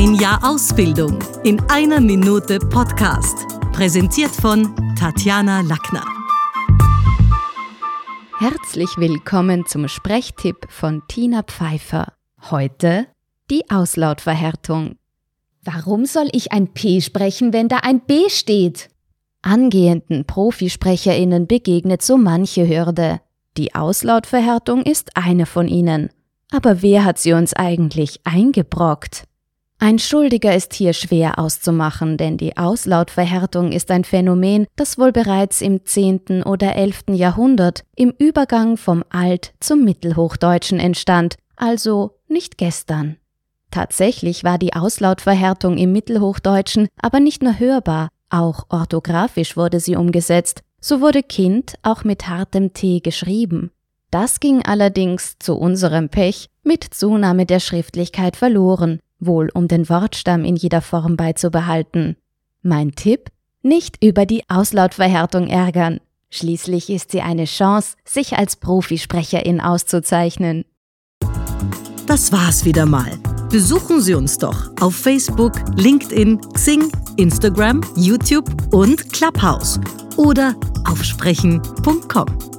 Ein Jahr Ausbildung in einer Minute Podcast. Präsentiert von Tatjana Lackner. Herzlich willkommen zum Sprechtipp von Tina Pfeiffer. Heute die Auslautverhärtung. Warum soll ich ein P sprechen, wenn da ein B steht? Angehenden Profisprecherinnen begegnet so manche Hürde. Die Auslautverhärtung ist eine von ihnen. Aber wer hat sie uns eigentlich eingebrockt? Ein Schuldiger ist hier schwer auszumachen, denn die Auslautverhärtung ist ein Phänomen, das wohl bereits im 10. oder 11. Jahrhundert im Übergang vom Alt- zum Mittelhochdeutschen entstand, also nicht gestern. Tatsächlich war die Auslautverhärtung im Mittelhochdeutschen aber nicht nur hörbar, auch orthografisch wurde sie umgesetzt, so wurde Kind auch mit hartem T geschrieben. Das ging allerdings zu unserem Pech mit Zunahme der Schriftlichkeit verloren, wohl um den Wortstamm in jeder Form beizubehalten. Mein Tipp? Nicht über die Auslautverhärtung ärgern. Schließlich ist sie eine Chance, sich als Profisprecherin auszuzeichnen. Das war's wieder mal. Besuchen Sie uns doch auf Facebook, LinkedIn, Xing, Instagram, YouTube und Clubhouse oder auf sprechen.com.